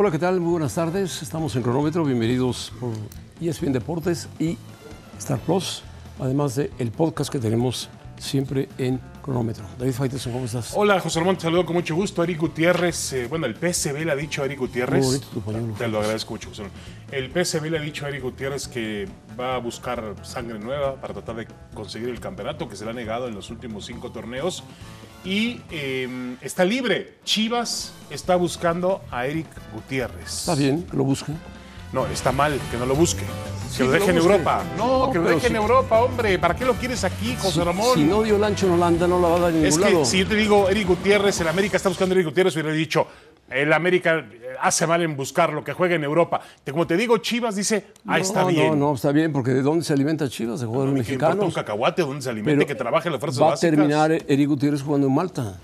Hola, ¿qué tal? Muy buenas tardes. Estamos en Cronómetro. Bienvenidos por ESPN Deportes y Star Plus, además del el podcast que tenemos siempre en Cronómetro. David Faiteson, ¿cómo estás? Hola, José Ramón, te saludo con mucho gusto. Eric Gutiérrez, eh, bueno, el PSB le ha dicho a Eric Gutiérrez. Muy bonito tu pañuelo. Te lo agradezco mucho, José. El PSB le ha dicho a Eric Gutiérrez que va a buscar sangre nueva para tratar de conseguir el campeonato que se le ha negado en los últimos cinco torneos. Y eh, está libre. Chivas está buscando a Eric Gutiérrez. Está bien, que lo busquen. No, está mal que no lo busque. Sí, que lo deje lo en. Europa. No, que lo deje en Europa, hombre. ¿Para qué lo quieres aquí, José Ramón? Si no dio el ancho en Holanda, no la va a dar en Es ningún que lado. si yo te digo Eric Gutiérrez, el América está buscando a Eric Gutiérrez, hubiera dicho, el América eh, hace mal en buscarlo, que juegue en Europa. Como te digo, Chivas dice, ah, está no, bien. No, no, está bien, porque ¿de dónde se alimenta Chivas? De jugadores ¿Qué importa un mexicanos. cacahuate donde se alimente, que trabaje en las fuerzas va básicas? a terminar Eric Gutiérrez jugando en Malta.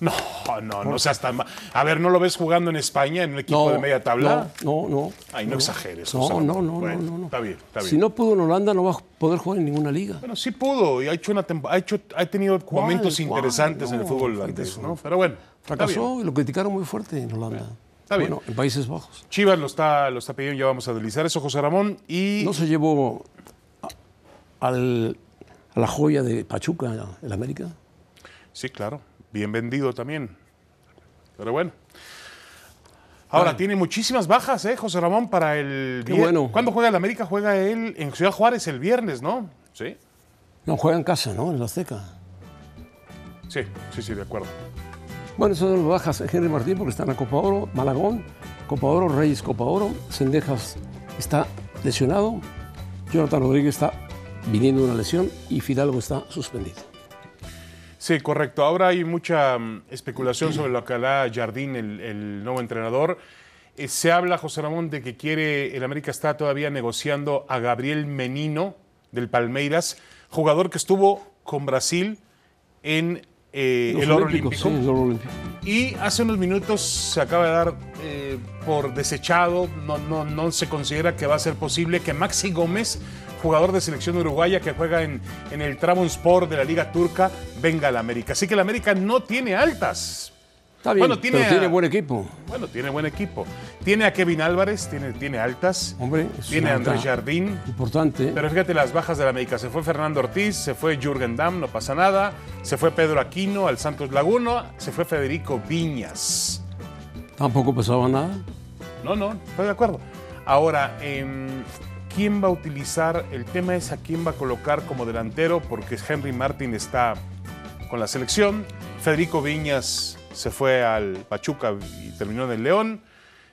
No, no, no seas tan mal. A ver, ¿no lo ves jugando en España, en un equipo No, de media tabla? No, no, no. Ay, no exageres, No, José no, no, Bueno, no, no, no. Está bien, está bien. Si no pudo en Holanda, no va a poder jugar en ninguna liga. Bueno, sí pudo y ha hecho una ha hecho ha tenido momentos interesantes en el No, fútbol holandés. ¿no? Pero bueno. Fracasó y lo criticaron muy fuerte en Holanda. está bien. Bueno, en Países Bajos. Chivas lo está, lo está pidiendo, ya vamos a analizar eso, José Ramón. Y No se llevó a, al- a la joya de Pachuca, el América. Sí, claro. Bien vendido también. Pero bueno. Ahora, Vale. tiene muchísimas bajas, ¿eh, José Ramón, para el... Qué bueno. ¿Cuándo juega el América? Juega él en Ciudad Juárez el viernes, ¿no? Sí. No, juega en casa, ¿no? En la Azteca. Sí, sí, sí, de acuerdo. Bueno, eso lo bajas Henry Martín porque está en la Copa Oro, Malagón, Copa Oro, Reyes, Copa Oro, Sendejas está lesionado, Jonathan Rodríguez está viniendo una lesión y Fidalgo está suspendido. Sí, correcto. Ahora hay mucha mm, especulación sobre lo que hará Jardín, el, el nuevo entrenador. Eh, se habla, José Ramón, de que quiere, el América está todavía negociando a Gabriel Menino del Palmeiras, jugador que estuvo con Brasil en eh, el oro olímpico. sí, el oro olímpico. Y hace unos minutos se acaba de dar eh, por desechado, no, no, no se considera que va a ser posible que Maxi Gómez, jugador de selección uruguaya que juega en, en el Trabzonspor de la Liga Turca, venga al América. Así que el América no tiene altas. Está bien, Bueno, tiene pero tiene a- buen equipo. Bueno, tiene buen equipo. Tiene a Kevin Álvarez, tiene, tiene altas. Hombre, tiene a Andrés Jardín. Importante. Pero fíjate las bajas de la América. Se fue Fernando Ortiz, se fue Jürgen Damm, no pasa nada. Se fue Pedro Aquino al Santos Laguna, se fue Federico Viñas. Tampoco pesaba nada. No, no, estoy de acuerdo. Ahora, em, ¿quién va a utilizar? El tema es a quién va a colocar como delantero, porque Henry Martin está con la selección. Federico Viñas se fue al Pachuca y terminó en el León.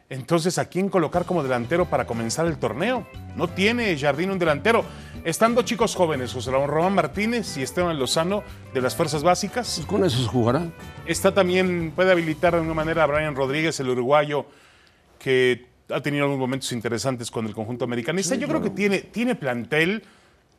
Entonces, ¿a quién colocar como delantero para comenzar el torneo? No tiene Jardín un delantero. Están dos chicos jóvenes, José Ramón Román Martínez y Esteban Lozano de las Fuerzas Básicas. Pues con eso se jugará. Está también, puede habilitar de alguna manera a Brian Rodríguez, el uruguayo, que ha tenido algunos momentos interesantes con el conjunto americanista. Yo creo que tiene, tiene plantel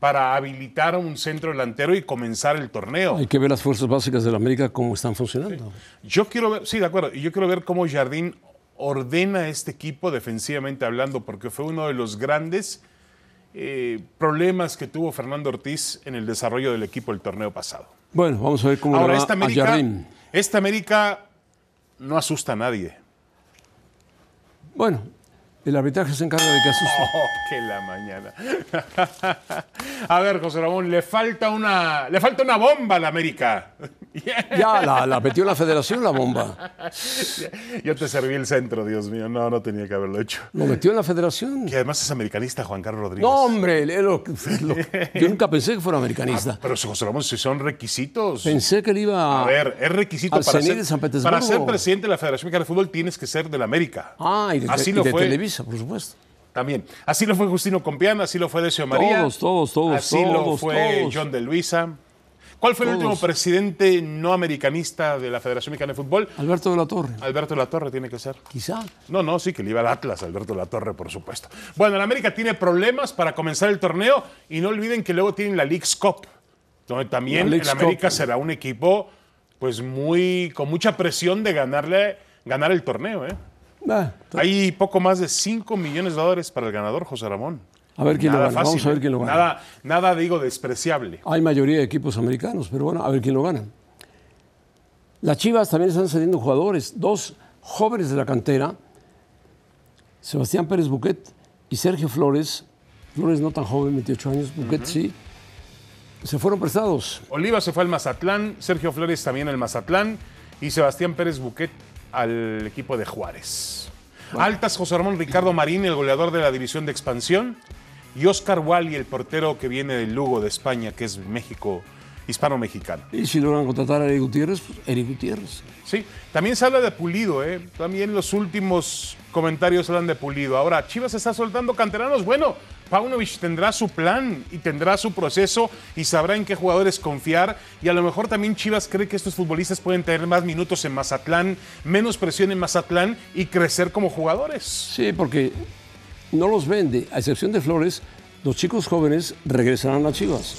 para habilitar a un centro delantero y comenzar el torneo. Hay que ver las fuerzas básicas de la América cómo están funcionando. Yo quiero ver, sí, de acuerdo, y yo quiero ver cómo Jardín ordena este equipo defensivamente hablando, porque fue uno de los grandes eh, problemas que tuvo Fernando Ortiz en el desarrollo del equipo el torneo pasado. Bueno, vamos a ver cómo Ahora, le va esta a Jardín. esta América no asusta a nadie. Bueno, el arbitraje se encarga de que asuste. Oh, que la mañana. A ver, José Ramón, le falta una, le falta una bomba a la América. Ya la, la metió la federación la bomba. Yo te serví el centro, Dios mío. No, no tenía que haberlo hecho. Lo metió en la federación. Que además es americanista, Juan Carlos Rodríguez. No, hombre, lo- lo- yo nunca pensé que fuera americanista. Pero José Ramón, si son requisitos. Pensé que le iba A ver, es requisito al para ser, de San Petersburgo. para ser presidente de la Federación Mexicana de Fútbol tienes que ser de la América. Ah, y de, Así y lo de fue. Televisa, por supuesto. También. Así lo fue Justino Compián, así lo fue Decio María. Todos, todos, todos, Así lo fue todos. John de Luisa. ¿Cuál fue el último presidente no americanista de la Federación Mexicana de Fútbol? Alberto de la Torre, Alberto Latorre tiene que ser. quizá. No, no, sí, que le iba al Atlas, Alberto Latorre, por supuesto. Bueno, el América tiene problemas para comenzar el torneo y no olviden que luego tienen la League's Cup, donde también La el América Cup. será un equipo pues muy con mucha presión de ganarle ganar el torneo, ¿eh? Hay poco más de 5 millones de dólares para el ganador, José Ramón. A ver quién lo Nada gana. Vamos a ver ¿eh? quién lo gana. Nada, nada digo despreciable. Hay mayoría de equipos americanos, pero bueno, a ver quién lo gana. Las Chivas también están cediendo jugadores, dos jóvenes de la cantera, Sebastián Pérez Buquet y Sergio Flores, Flores no tan joven, 28 años, Buquet sí, se fueron prestados. Oliva se fue al Mazatlán, Sergio Flores también al Mazatlán y Sebastián Pérez Buquet al equipo de Juárez. Altas, José Ramón Ricardo Marín, el goleador de la división de expansión, y Oscar Wally, el portero que viene del Lugo de España, que es México, hispano-mexicano. Y si logran contratar a Eric Gutiérrez, pues Eric Gutiérrez. Sí, también se habla de Pulido, ¿eh? También los últimos comentarios hablan de Pulido. Ahora, Chivas está soltando canteranos. Bueno, Paunovic tendrá su plan y tendrá su proceso y sabrá en qué jugadores confiar. Y a lo mejor también Chivas cree que estos futbolistas pueden tener más minutos en Mazatlán, menos presión en Mazatlán y crecer como jugadores. Sí, porque no los vende, a excepción de Flores, los chicos jóvenes regresarán a Chivas.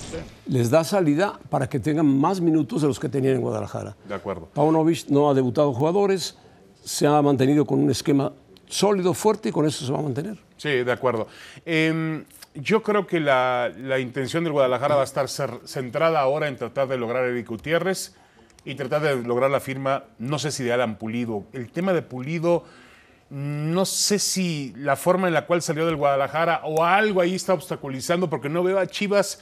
Les da salida para que tengan más minutos de los que tenían en Guadalajara. De acuerdo. Paunovic no ha debutado jugadores, se ha mantenido con un esquema sólido, fuerte y con eso se va a mantener. Sí, de acuerdo. Eh, yo creo que la, la, intención del Guadalajara va a estar centrada ahora en tratar de lograr a Eric Gutiérrez y tratar de lograr la firma, no sé si de Alan Pulido. El tema de Pulido no sé si la forma en la cual salió del Guadalajara o algo ahí está obstaculizando, porque no veo a Chivas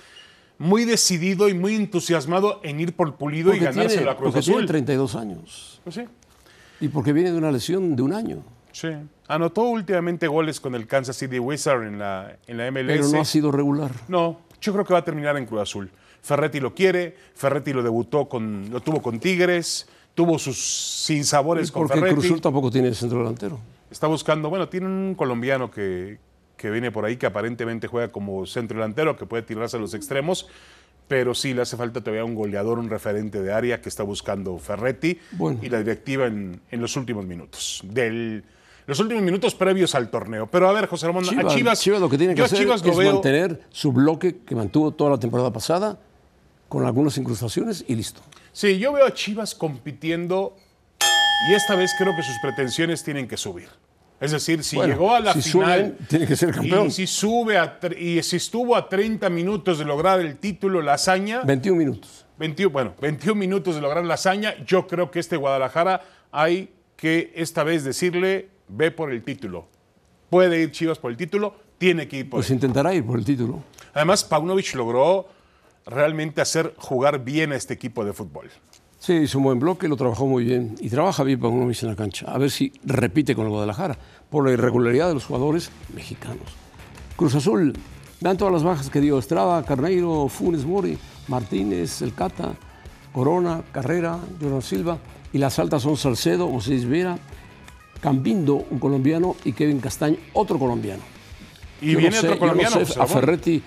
muy decidido y muy entusiasmado en ir por Pulido porque y ganarse tiene, la Cruz porque Azul. tiene 32 años. Pues sí, Y porque viene de una lesión de un año. sí. Anotó últimamente goles con el Kansas City Wizard en la, en la MLS. Pero no ha sido regular. No, yo creo que va a terminar en Cruz Azul. Ferretti lo quiere, Ferretti lo debutó con, lo tuvo con Tigres, tuvo sus sinsabores con Porque Ferretti. Cruzul tampoco tiene centro delantero. Está buscando, bueno, tiene un colombiano que, que viene por ahí que aparentemente juega como centro delantero, que puede tirarse a los extremos, pero sí le hace falta todavía un goleador, un referente de área que está buscando Ferretti Bueno. y la directiva en, en los últimos minutos, del, los últimos minutos previos al torneo. Pero a ver, José Ramón, Chivas, a Chivas, Chivas lo que tiene que hacer Chivas es veo- mantener su bloque que mantuvo toda la temporada pasada con algunas incrustaciones y listo. Sí, yo veo a Chivas compitiendo y esta vez creo que sus pretensiones tienen que subir. Es decir, si Bueno, llegó a la si final suben, tiene que ser campeón. y si sube a y si estuvo a 30 minutos de lograr el título, la hazaña, 21 minutos. 21, bueno, 21 minutos de lograr la hazaña, yo creo que este Guadalajara hay que esta vez decirle, ve por el título. Puede ir Chivas por el título, tiene que ir por Pues él. intentará ir por el título. Además, Paunovic logró realmente hacer jugar bien a este equipo de fútbol. Sí, hizo un buen bloque, lo trabajó muy bien. Y trabaja bien Paunovic en la cancha. A ver si repite con el Guadalajara. Por la irregularidad de los jugadores mexicanos. Cruz Azul, vean todas las bajas que dio Estrada, Carneiro, Funes Mori, Martínez, El Cata, Corona, Carrera, Jordan Silva. Y las altas son Salcedo, José Vera, Cambindo, un colombiano, y Kevin Castaño, otro colombiano. Y Yo viene no sé, otro yo colombiano. no sé, José a. Ferretti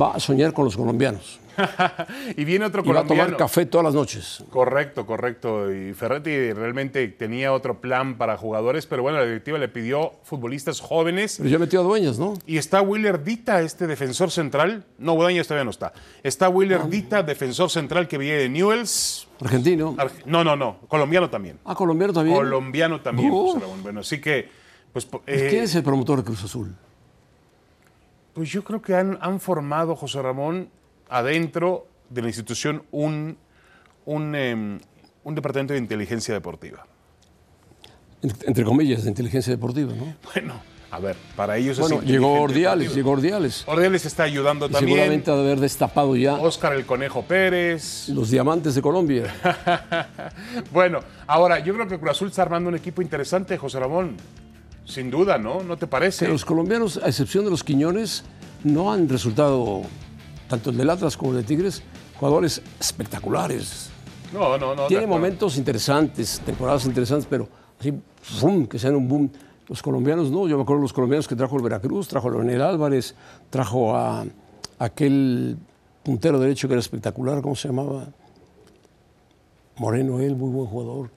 va a soñar con los colombianos. y viene otro Y va a colombiano. tomar café todas las noches. Correcto, correcto. Y Ferretti realmente tenía otro plan para jugadores, pero bueno, la directiva le pidió futbolistas jóvenes. Pero ya metió a Dueñas, ¿no? Y está Willer Dita, este defensor central. No, Guadaña todavía no está. Está Willer Dita, defensor central que viene de Newells. Argentino. Arge- No, no, no. Colombiano también. Ah, colombiano también. Colombiano también. Uh. Bueno, así que, pues, po- eh, ¿Quién es el promotor de Cruz Azul? Pues yo creo que han, han formado, José Ramón, adentro de la institución un, un, em, un departamento de inteligencia deportiva. En- Entre comillas, de inteligencia deportiva, ¿no? Bueno, a ver, para ellos es Bueno, inteligente llegó Ordiales, llegó Ordiales. Ordiales está ayudando Y también. seguramente ha de haber destapado ya Óscar el Conejo Pérez. los diamantes de Colombia. Bueno, ahora yo creo que Cruz Azul está armando un equipo interesante, José Ramón. Sin duda, ¿no? ¿No te parece? Pero los colombianos, a excepción de los Quiñones, no han resultado, tanto el del Atlas como el de Tigres, jugadores espectaculares. No, no, no. Tiene momentos interesantes, temporadas interesantes, pero así, ¡fum! que sean un boom. Los colombianos no, yo me acuerdo de los colombianos que trajo el Veracruz, trajo a Leonel Álvarez, trajo a aquel puntero derecho que era espectacular, ¿cómo se llamaba? Moreno, él, muy buen jugador.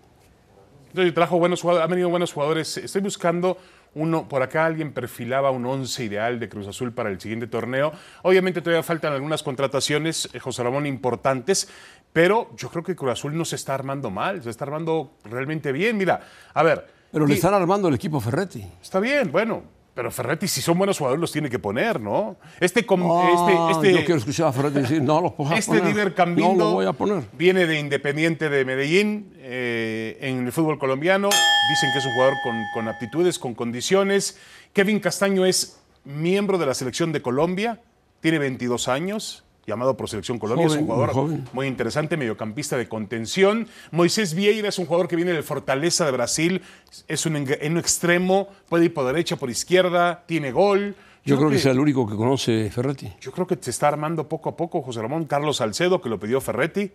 Entonces, trajo buenos jugadores, ha venido buenos jugadores. Estoy buscando uno, por acá alguien perfilaba un once ideal de Cruz Azul para el siguiente torneo. Obviamente todavía faltan algunas contrataciones, eh, José Ramón, importantes, pero yo creo que Cruz Azul no se está armando mal, se está armando realmente bien. Mira, a ver, Pero le están armando el equipo Ferretti. está bien, bueno, Pero Ferretti, si son buenos jugadores, los tiene que poner, ¿no? Este, com- Ah, este, yo este, quiero escuchar a Ferretti decir, no los a este. Diver Cambindo No lo voy a poner. viene de Independiente de Medellín eh, en el fútbol colombiano. Dicen que es un jugador con, con aptitudes, con condiciones. Kevin Castaño es miembro de la selección de Colombia, tiene 22 años, llamado por Selección Colombia. es un muy jugador muy interesante, mediocampista de contención. Moisés Vieira es un jugador que viene del Fortaleza de Brasil, es un, en un extremo, puede ir por derecha, por izquierda, tiene gol. Yo creo que es el único que conoce Ferretti. Yo creo que se está armando poco a poco José Ramón Carlos Salcedo, que lo pidió Ferretti.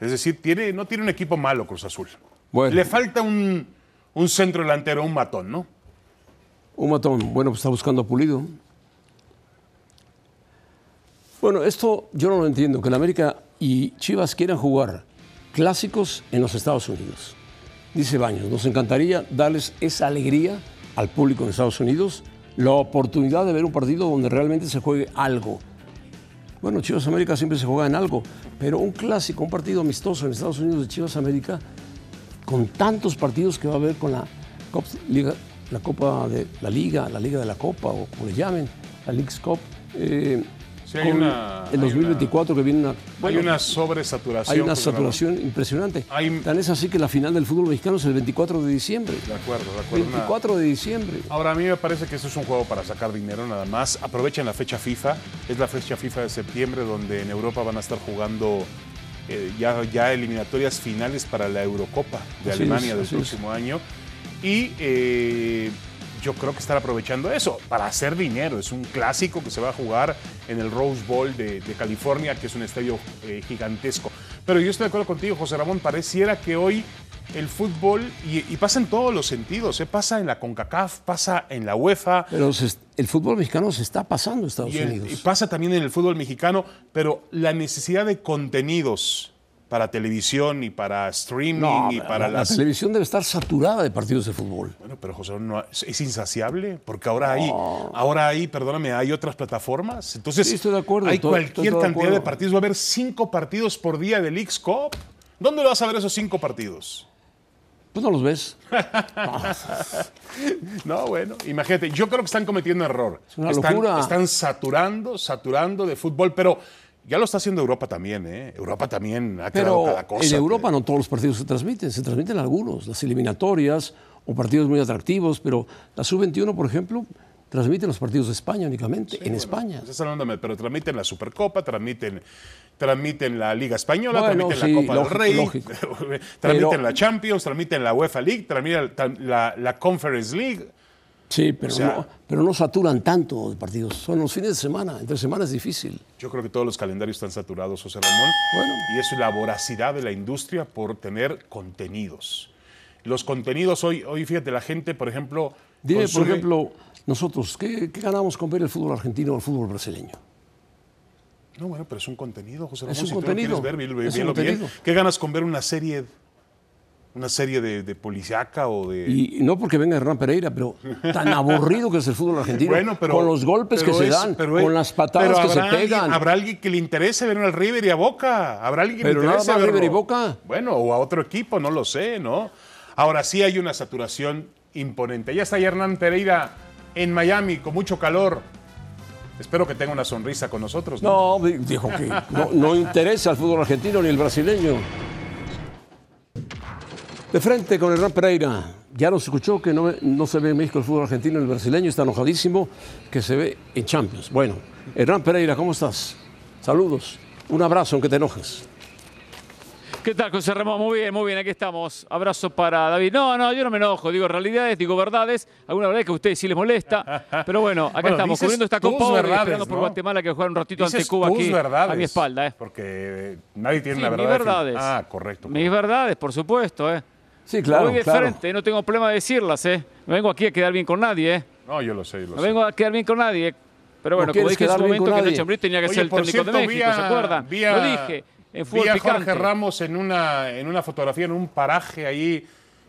Es decir, tiene, no tiene un equipo malo Cruz Azul. Bueno. Le falta un, un centro delantero, un matón, ¿no? Un matón, bueno, pues está buscando a Pulido. Bueno, esto yo no lo entiendo, que la América y Chivas quieran jugar clásicos en los Estados Unidos. Dice Baños, nos encantaría darles esa alegría al público en Estados Unidos, la oportunidad de ver un partido donde realmente se juegue algo. Bueno, Chivas América siempre se juega en algo, pero un clásico, un partido amistoso en Estados Unidos de Chivas América, con tantos partidos que va a haber con la Copa, de la Liga, la Liga de la Copa, o como le llamen, la League's Cup. eh, Sí, hay con una- el hay 2024 que viene una, bueno, hay una sobresaturación. hay una saturación impresionante. Hay- Tan es así que la final del fútbol mexicano es el 24 de diciembre. De acuerdo, de acuerdo. Una- 24 de diciembre. Ahora, a mí me parece que esto es un juego para sacar dinero nada más. Aprovechen la fecha FIFA. Es la fecha FIFA de septiembre donde en Europa van a estar jugando eh, ya, ya eliminatorias finales para la Eurocopa de Así Alemania es, del es. próximo año. Y eh, yo creo que están aprovechando eso para hacer dinero. Es un clásico que se va a jugar en el Rose Bowl de, de California, que es un estadio eh, gigantesco. Pero yo estoy de acuerdo contigo, José Ramón. Pareciera que hoy el fútbol, y, y pasa en todos los sentidos, ¿eh? pasa en la CONCACAF, pasa en la UEFA, Pero se- el fútbol mexicano se está pasando a Estados y, el- Unidos. y pasa también en el fútbol mexicano, pero la necesidad de contenidos para televisión y para streaming No, y la- para la, las... televisión debe estar saturada de partidos de fútbol. Bueno, pero José, no, es, es insaciable, porque ahora hay, ahora hay, perdóname, hay otras plataformas. Entonces, Sí, estoy de acuerdo, hay estoy- cualquier estoy de cantidad de partidos. Va a haber cinco partidos por día de Leagues Cup. ¿Dónde vas a ver esos cinco partidos? Pues no los ves. No, bueno, imagínate, yo creo que están cometiendo error. una están, locura. están saturando, saturando de fútbol, pero ya lo está haciendo Europa también, ¿eh? Europa también ha creado Pero cada cosa. en Europa no todos los partidos se transmiten, se transmiten algunos, las eliminatorias o partidos muy atractivos, pero la Sub-21, por ejemplo, transmite los partidos de España únicamente, en España. Estás hablándome, pero transmiten la Supercopa, transmiten, transmiten la Liga Española, Bueno, transmiten sí, la Copa lógico, del Rey, lógico. transmiten Pero- la Champions, transmiten la UEFA League, transmiten la, la Conference League. Sí, pero, O sea- no, pero no saturan tanto de partidos, son los fines de semana, entre semana es difícil. Yo creo que todos los calendarios están saturados, José Ramón. Bueno. Y es la voracidad de la industria por tener contenidos. Los contenidos hoy, hoy fíjate, la gente, por ejemplo. Dime, por ejemplo, nosotros, ¿qué, qué ganamos con ver el fútbol argentino o el fútbol brasileño? No, bueno, pero es un contenido, José Ramón. Es un si tú lo contenido. quieres ver, velo bien. contenido. ¿Qué ganas con ver una serie, una serie de, de policiaca o de. Y no porque venga Hernán Pereira, pero tan aburrido que es el fútbol argentino, Bueno, pero, con los golpes que se es- dan, pero es- con las patadas que se habrá alguien- pegan. habrá alguien que le interese ver al River y a Boca. Habrá alguien que Pero le nada interese más verlo. River y Boca. Bueno, o a otro equipo, no lo sé, ¿no? Ahora sí hay una saturación imponente. Ya está ahí Hernán Pereira en Miami con mucho calor. Espero que tenga una sonrisa con nosotros. ¿no? No, di- dijo que no, no interesa al fútbol argentino ni el brasileño. De frente con Hernán Pereira. Ya nos escuchó que no, no se ve en México el fútbol argentino el brasileño. Está enojadísimo que se ve en Champions. Bueno, Hernán Pereira, ¿cómo estás? Saludos. Un abrazo, aunque te enojes. ¿Qué tal, José Ramón? Muy bien, muy bien, aquí estamos. Abrazo para David. No, no, yo no me enojo, digo realidades, digo verdades. Alguna verdad que a ustedes sí les molesta. Pero bueno, acá Bueno, estamos cubriendo esta Copa Oro esperando por ¿no? Guatemala que juegue un ratito ante Dices Cuba tus aquí verdades, a mi espalda. ¿eh? Porque nadie tiene Sí, mis verdad. verdades. Ah, correcto. Mis verdades, por supuesto. ¿eh? Sí, claro. Voy de claro. frente, no tengo problema de decirlas. ¿eh? No vengo aquí a quedar bien con nadie. ¿eh? No, yo lo sé, yo lo No sé. vengo a quedar bien con nadie. Pero bueno, como dije en su momento que. Nacho Ambriz tenía que Oye, ser el técnico cierto, de México, a- ¿se acuerdan? vi a- Lo dije, en fútbol vi a picante. Jorge Ramos en una, en una fotografía, en un paraje ahí.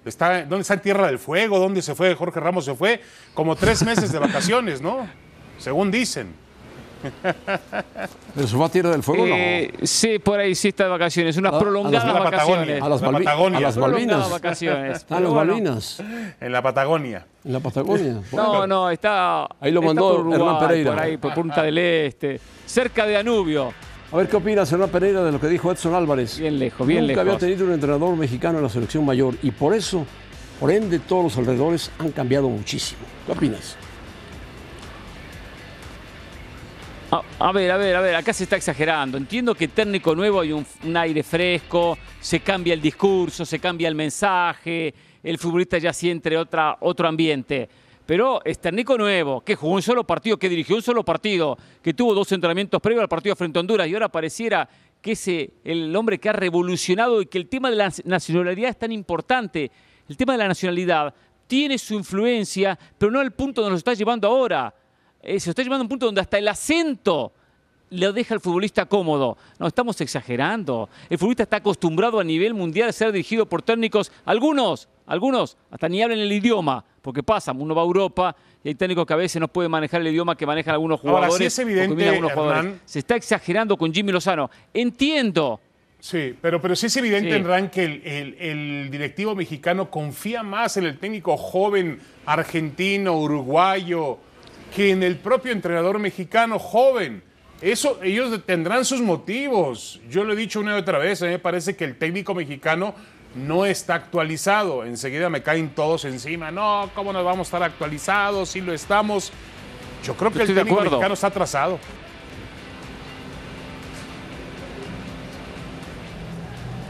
Está, ¿Dónde está en Tierra del Fuego? ¿Dónde se fue? Jorge Ramos se fue como tres meses de vacaciones, ¿no? Según dicen. ¿Pero se fue a Tierra del Fuego? no. Eh, sí, por ahí sí está de vacaciones. Unas A- a las- prolongadas a la Patagonia. vacaciones. A las, La Patagonia. a las Malvinas. vacaciones. Están Pero las bueno. Malvinas, En la Patagonia. en la Patagonia. No, no, está. Ahí lo mandó por Uruguay, Hernán Pereira. Por ahí, por Punta del Este. Cerca de Danubio. A ver qué opinas, Hernán Pereira, de lo que dijo Edson Álvarez. Bien lejos, bien Nunca había lejos. tenido un entrenador mexicano en la selección mayor y por eso, por ende, todos los alrededores han cambiado muchísimo. ¿Qué opinas? A, ver, a ver, a ver, acá se está exagerando. Entiendo que técnico nuevo hay un, un aire fresco, se cambia el discurso, se cambia el mensaje, el futbolista ya siente otra, otro ambiente. Pero es técnico nuevo, que jugó un solo partido, que dirigió un solo partido, que tuvo dos entrenamientos previos al partido frente a Honduras y ahora pareciera que es el hombre que ha revolucionado y que el tema de la nacionalidad es tan importante. El tema de la nacionalidad tiene su influencia, pero no al punto donde nos está llevando ahora eh, se está llevando a un punto donde hasta el acento le deja al futbolista cómodo. No, estamos exagerando. El futbolista está acostumbrado a nivel mundial a ser dirigido por técnicos, algunos, algunos, hasta ni hablan el idioma, porque pasa, uno va a Europa y hay técnicos que a veces no pueden manejar el idioma que manejan algunos Ahora, jugadores. sí es evidente, algunos jugadores. Se está exagerando con Jimmy Lozano. Entiendo. Sí, pero, pero sí es evidente, Sí. Hernán, que el, el- el directivo mexicano confía más en el técnico joven argentino, uruguayo, que en el propio entrenador mexicano joven. Eso, ellos tendrán sus motivos. Yo lo he dicho una y otra vez, a mí me parece que el técnico mexicano no está actualizado. Enseguida me caen todos encima. No, ¿cómo nos vamos a estar actualizados? Si lo estamos. Yo creo que Estoy el técnico mexicano está atrasado.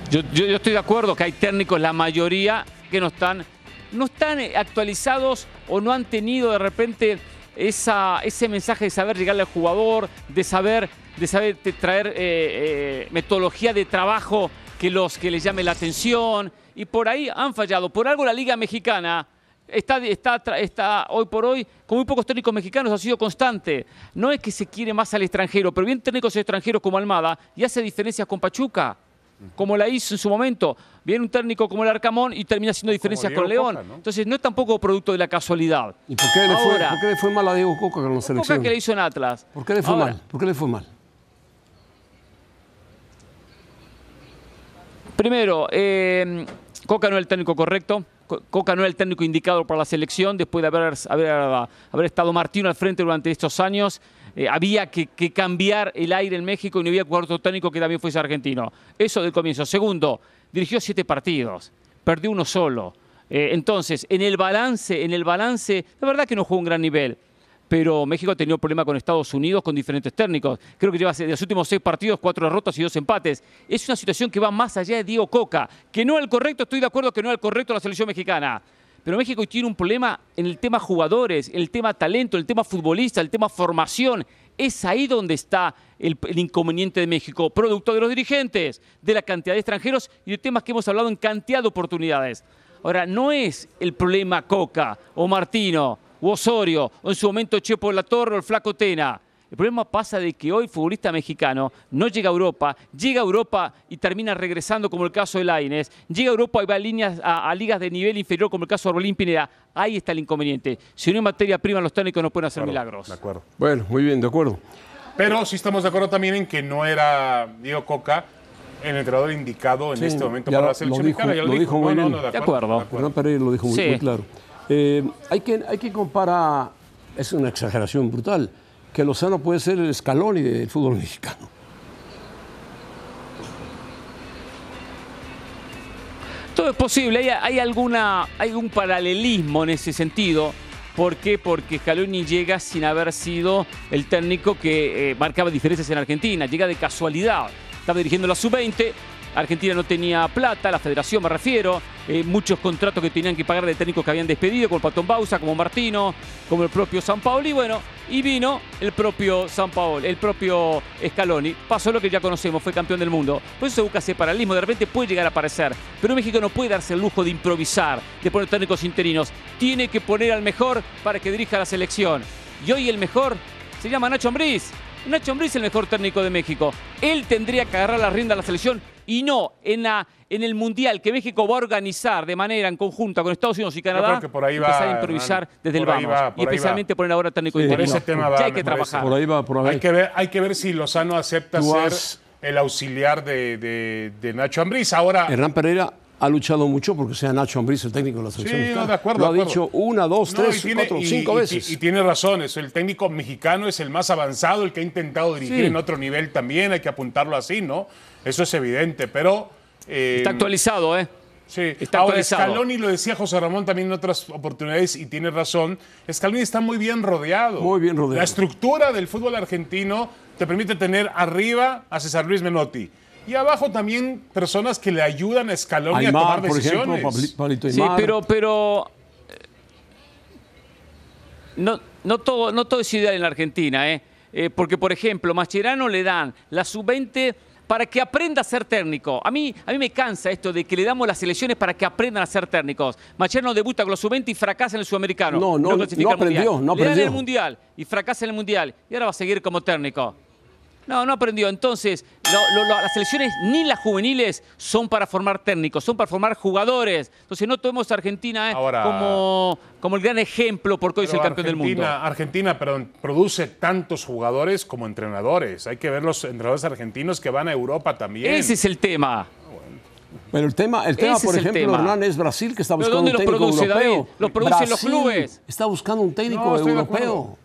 Yo, yo- yo estoy de acuerdo que hay técnicos, la mayoría, que no están, no están actualizados o no han tenido de repente esa, ese mensaje de saber llegarle al jugador, de saber, de saber traer eh, eh, metodología de trabajo que, los, que les llame la atención. Y por ahí han fallado. Por algo la Liga Mexicana está, está, está hoy por hoy, con muy pocos técnicos mexicanos, ha sido constante. No es que se quiere más al extranjero, pero bien técnicos extranjeros como Almada y hace diferencias con Pachuca como la hizo en su momento. Viene un técnico como el Arcamón y termina haciendo diferencias con León. Coca, ¿no? Entonces no es tampoco producto de la casualidad. ¿Y por qué le fue, Ahora, por qué le fue mal a Diego Coca con la Coca selección? que le hizo en Atlas. ¿Por qué le fue Ahora, mal? ¿Por qué le fue mal? Primero, eh, Coca no es el técnico correcto. Co- Coca no es el técnico indicado para la selección después de haber, estado Martino al frente durante estos años. eh, había que, que cambiar el aire en México y no había cuarto técnico que también fuese argentino. Eso del comienzo. Segundo, dirigió siete partidos, perdió uno solo. Eh, entonces, en el balance, en el balance, la verdad que no jugó un gran nivel. Pero México ha tenido problema con Estados Unidos, con diferentes técnicos. Creo que lleva de los últimos seis partidos, cuatro derrotas y dos empates. Es una situación que va más allá de Diego Coca. Que no es el correcto, estoy de acuerdo que no es el correcto la selección mexicana. Pero México tiene un problema en el tema jugadores, el tema talento, el tema futbolista, el tema formación. Es ahí donde está el, el inconveniente de México, producto de los dirigentes, de la cantidad de extranjeros y de temas que hemos hablado en cantidad de oportunidades. Ahora, no es el problema Coca o Martino Osorio o en su momento Chepo La Torre o el Flaco Tena. El problema pasa de que hoy futbolista mexicano no llega a Europa, llega a Europa y termina regresando como el caso de Lainez, llega a Europa y va a, líneas, a, a ligas de nivel inferior como el caso de Orbelín Pineda. Ahí está el inconveniente. Si no hay materia prima, los técnicos no pueden hacer milagros. De acuerdo. Bueno, muy bien, de acuerdo. Pero sí estamos de acuerdo también en que no era Diego Coca el entrenador indicado en Sí, este momento ya para lo la selección dijo- mexicana. Ya lo dijo muy bien. De acuerdo. Hernán Pereira lo dijo muy, Sí. muy claro. Eh, hay, que, hay que comparar, es una exageración brutal, que Lozano puede ser el escalón del fútbol mexicano. Todo es posible, hay, hay alguna, hay algún paralelismo en ese sentido. ¿Por qué? Porque Scaloni llega sin haber sido el técnico que eh, marcaba diferencias en Argentina, llega de casualidad. Estaba dirigiendo la sub-20, Argentina no tenía plata, la federación me refiero, eh, muchos contratos que tenían que pagar de técnicos que habían despedido, como Patón Bausa, como Martino, como el propio San Paolo, y bueno, y vino el propio San Paolo, el propio Scaloni. Pasó lo que ya conocemos, fue campeón del mundo. Por eso se busca ese paralelismo, de repente puede llegar a aparecer. Pero México no puede darse el lujo de improvisar, de poner técnicos interinos. Tiene que poner al mejor para que dirija la selección. Y hoy el mejor se llama Nacho Ambriz. Nacho Ambriz es el mejor técnico de México. Él tendría que agarrar la rienda de la selección y no en, la, en el Mundial que México va a organizar de manera en conjunta con Estados Unidos y Canadá, creo que por ahí va, empezar a improvisar Hernán. desde el Por vamos. va, y por ahí va. especialmente poner ahora técnico Sí, interino. por ese tema va, Ya hay que trabajar. Por ahí va, por ahí. Hay que, ver, hay que ver si Lozano acepta Tú ser has- el auxiliar de, de- de Nacho Ambriz. Ahora, Hernán Pereira ha luchado mucho porque sea Nacho Ambriz el técnico de la selección. Sí, mexicana. no, de acuerdo, Lo ha de acuerdo. dicho una, dos, No, tres, tiene- cuatro, y- cinco y- veces. Y, tiene razón, el técnico mexicano es el más avanzado, el que ha intentado dirigir Sí. en otro nivel también, hay que apuntarlo así, ¿no? Eso es evidente, pero... eh, Está actualizado, ¿eh? Sí, Está ahora actualizado. Scaloni lo decía José Ramón también en otras oportunidades y tiene razón. Scaloni está muy bien rodeado. Muy bien rodeado. La estructura del fútbol argentino te permite tener arriba a César Luis Menotti y abajo también personas que le ayudan a Scaloni a Aymar, tomar por ejemplo, decisiones. Pabli- Pablito Sí, pero, pero eh, no, no, todo, no todo es ideal en la Argentina, ¿eh? Eh, porque, por ejemplo, Mascherano le dan la sub-20 para que aprenda a ser técnico. A mí, a mí me cansa esto de que le damos las elecciones para que aprendan a ser técnicos. Mascherano debuta con los sub-20 y fracasa en el sudamericano. No, no, no Mundial. aprendió, no Le dan aprendió. el mundial y fracasa en el mundial. Y ahora va a seguir como técnico. No, no aprendió. Entonces, lo- lo- lo- las selecciones ni las juveniles son para formar técnicos, son para formar jugadores. Entonces, no tomemos a Argentina eh, Ahora- como, como el gran ejemplo porque hoy es el campeón del mundo. Argentina, Argentina, perdón, produce tantos jugadores como entrenadores. Hay que ver los entrenadores argentinos que van a Europa también. Ese es el tema. Pero el tema, el tema Ese por ejemplo, tema. Hernán, es Brasil, que está ¿Pero buscando dónde un técnico produce, europeo. David? Los producen los clubes. Está buscando un técnico No, europeo.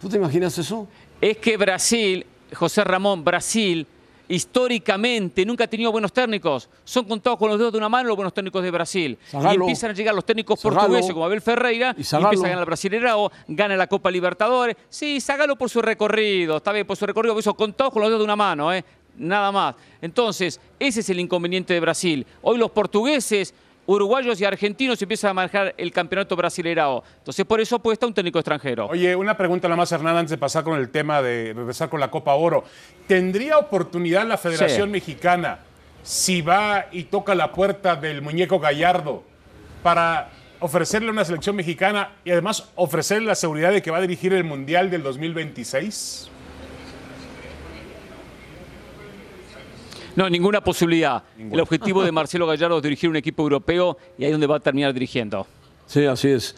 ¿Tú te imaginas eso? Es que Brasil, José Ramón, Brasil, históricamente nunca ha tenido buenos técnicos. Son contados con los dedos de una mano los buenos técnicos de Brasil. Y empiezan a llegar los técnicos portugueses como Abel Ferreira Y y, empieza a ganar el Brasileirao, gana la Copa Libertadores. Sí, Zagalo por su recorrido, está bien, por su recorrido, eso contados con los dedos de una mano, ¿eh? Nada más. Entonces, ese es el inconveniente de Brasil. Hoy los portugueses, uruguayos y argentinos empiezan a manejar el campeonato brasileirao. Entonces, por eso apuesta un técnico extranjero. Oye, una pregunta nada más, Hernán, antes de pasar con el tema de regresar con la Copa Oro. ¿Tendría oportunidad la Federación Sí. Mexicana si va y toca la puerta del muñeco Gallardo para ofrecerle una selección mexicana y además ofrecerle la seguridad de que va a dirigir el Mundial del 2026? No, ninguna posibilidad. El objetivo de Marcelo Gallardo es dirigir un equipo europeo y ahí es donde va a terminar dirigiendo. Sí, así es.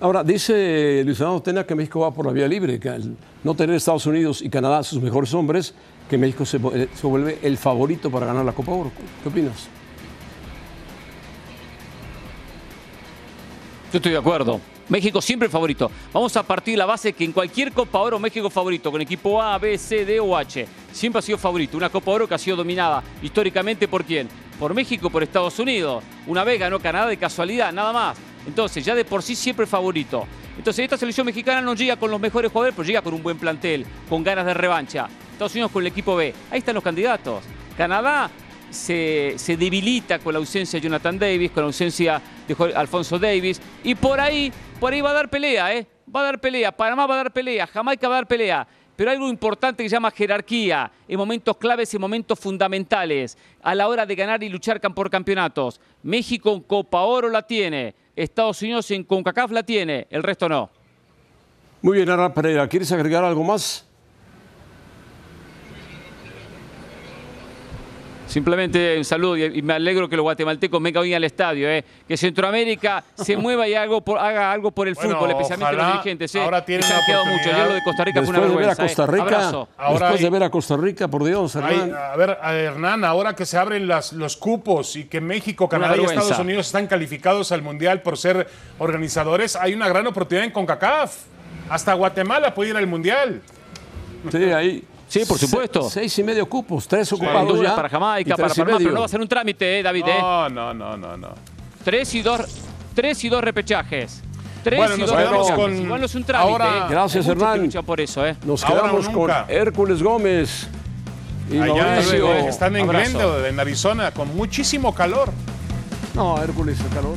Ahora, dice Luis Fernando Tena que México va por la vía libre, que al no tener Estados Unidos y Canadá sus mejores hombres, que México se, eh, se vuelve el favorito para ganar la Copa Oro. ¿Qué opinas? Yo estoy de acuerdo. México siempre favorito. Vamos a partir de la base que en cualquier Copa Oro México favorito, con equipo A, B, C, D o H. Siempre ha sido favorito. Una Copa Oro que ha sido dominada históricamente por quién? Por México, por Estados Unidos. Una vez ganó Canadá de casualidad, nada más. Entonces, ya de por sí siempre favorito. Entonces, esta selección mexicana no llega con los mejores jugadores, pero llega con un buen plantel, con ganas de revancha. Estados Unidos con el equipo B. Ahí están los candidatos. Canadá se, debilita con la ausencia de Jonathan Davis, con la ausencia de Alfonso Davis. Y por ahí, por ahí va a dar pelea, ¿eh? Va a dar pelea. Panamá va a dar pelea. Jamaica va a dar pelea. Pero hay algo importante que se llama jerarquía en momentos claves y momentos fundamentales a la hora de ganar y luchar por campeonatos. México en Copa Oro la tiene, Estados Unidos en CONCACAF la tiene, el resto no. Muy bien, Hernán Pereira, ¿quieres agregar algo más? Simplemente un saludo y, me alegro que los guatemaltecos vengan hoy al estadio, ¿eh? que Centroamérica se mueva y haga algo por, haga algo por el Bueno, fútbol, especialmente los dirigentes. ¿eh? ahora tienen que se mucho. Ayer lo de Costa Rica fue Después una de ver a vergüenza. Costa ¿eh? Rica. Ahora después de ver a Costa Rica, por Dios, Hernán. a ver, a Hernán, ahora que se abren las- los cupos y que México, Canadá y. Estados Unidos están calificados al Mundial por ser organizadores, hay una gran oportunidad en CONCACAF. Hasta Guatemala puede ir al Mundial. Sí, ahí. Sí, por supuesto. Se- seis y medio cupos, tres ocupados para Jamaica, para Panamá, pero no va a ser un trámite, ¿eh, David? ¿eh? No, no, no, no, no. Tres y dos, tres y dos repechajes. Tres Bueno, y nos dos quedamos repechajes. con- Igual no es un trámite. ahora- ¿eh? Gracias, Hernán. por eso, ¿eh? Nos quedamos con. Hércules Gómez y Allá están en. Glendale, en Arizona, con muchísimo calor. No, Hércules, el calor.